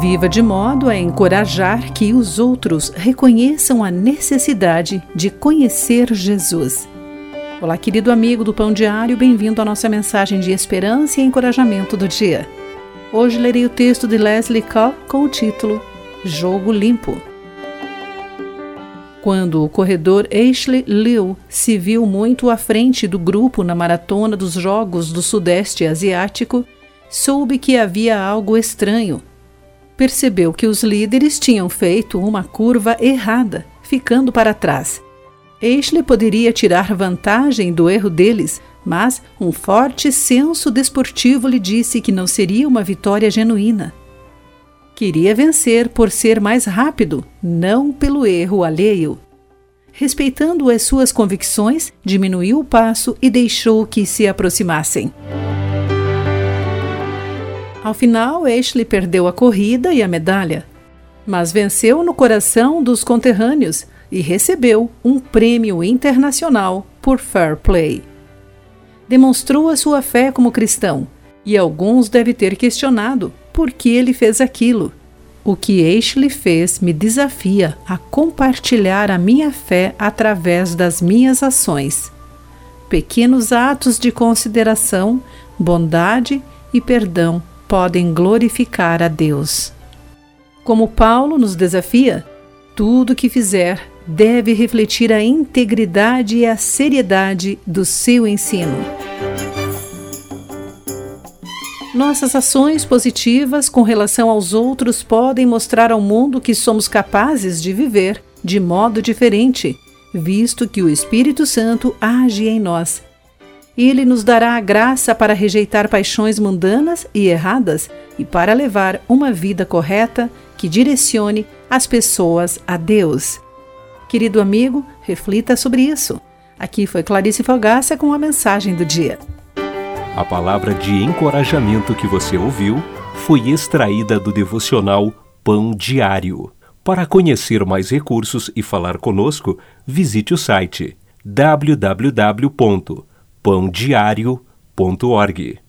Viva de modo a encorajar que os outros reconheçam a necessidade de conhecer Jesus. Olá, querido amigo do Pão Diário, bem-vindo à nossa mensagem de esperança e encorajamento do dia. Hoje lerei o texto de Leslie Cobb com o título Jogo Limpo. Quando o corredor Ashley Liu se viu muito à frente do grupo na maratona dos Jogos do Sudeste Asiático, soube que havia algo estranho percebeu que os líderes tinham feito uma curva errada, ficando para trás. Ashley poderia tirar vantagem do erro deles, mas um forte senso desportivo lhe disse que não seria uma vitória genuína. Queria vencer por ser mais rápido, não pelo erro alheio. Respeitando as suas convicções, diminuiu o passo e deixou que se aproximassem. Ao final, Ashley perdeu a corrida e a medalha, mas venceu no coração dos conterrâneos e recebeu um prêmio internacional por fair play. Demonstrou a sua fé como cristão, e alguns devem ter questionado por que ele fez aquilo. O que Ashley fez me desafia a compartilhar a minha fé através das minhas ações. Pequenos atos de consideração, bondade e perdão podem glorificar a Deus. Como Paulo nos desafia, tudo que fizer deve refletir a integridade e a seriedade do seu ensino. Nossas ações positivas com relação aos outros podem mostrar ao mundo que somos capazes de viver de modo diferente, visto que o Espírito Santo age em nós ele nos dará a graça para rejeitar paixões mundanas e erradas e para levar uma vida correta que direcione as pessoas a Deus. Querido amigo, reflita sobre isso. Aqui foi Clarice Fogaça com a mensagem do dia. A palavra de encorajamento que você ouviu foi extraída do devocional Pão Diário. Para conhecer mais recursos e falar conosco, visite o site www pãodiario.org.